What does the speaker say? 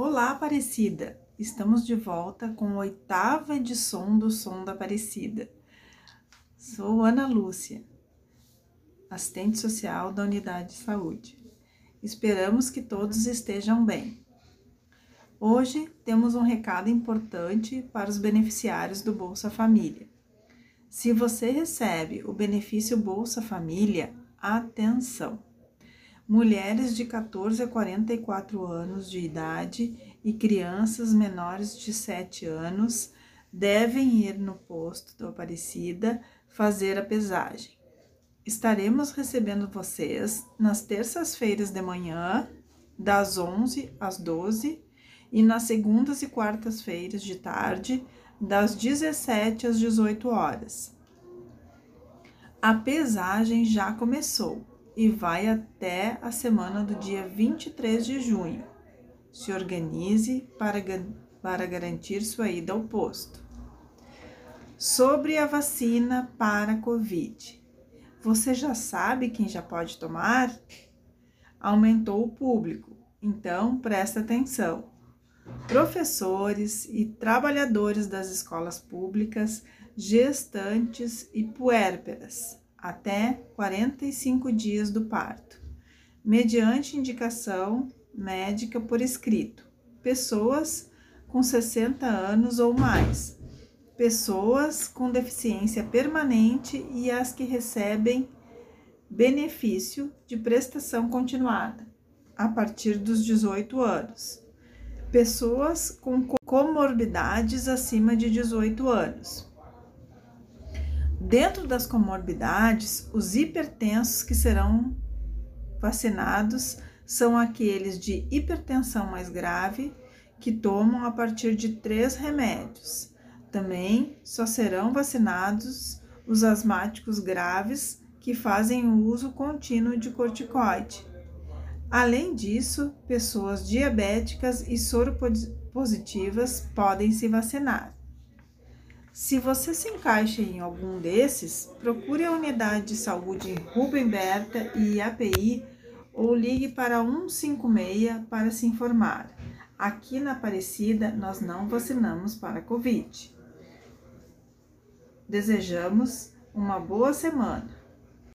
Olá, Aparecida! Estamos de volta com a oitava edição do Som da Aparecida. Sou Ana Lúcia, assistente social da Unidade de Saúde. Esperamos que todos estejam bem. Hoje temos um recado importante para os beneficiários do Bolsa Família. Se você recebe o benefício Bolsa Família, atenção! Mulheres de 14 a 44 anos de idade e crianças menores de 7 anos devem ir no posto da Aparecida fazer a pesagem. Estaremos recebendo vocês nas terças-feiras de manhã, das 11 às 12, e nas segundas e quartas-feiras de tarde, das 17 às 18 horas. A pesagem já começou e vai até a semana do dia 23 de junho. Se organize para, para garantir sua ida ao posto. Sobre a vacina para Covid. Você já sabe quem já pode tomar? Aumentou o público, então presta atenção. Professores e trabalhadores das escolas públicas, gestantes e puérperas até 45 dias do parto, mediante indicação médica por escrito. Pessoas com 60 anos ou mais, pessoas com deficiência permanente e as que recebem benefício de prestação continuada a partir dos 18 anos, pessoas com comorbidades acima de 18 anos Dentro das comorbidades, os hipertensos que serão vacinados são aqueles de hipertensão mais grave, que tomam a partir de três remédios. Também só serão vacinados os asmáticos graves que fazem o uso contínuo de corticoide. Além disso, pessoas diabéticas e soropositivas podem se vacinar. Se você se encaixa em algum desses, procure a unidade de saúde Rubem Berta e API ou ligue para 156 para se informar. Aqui na Aparecida, nós não vacinamos para Covid. Desejamos uma boa semana.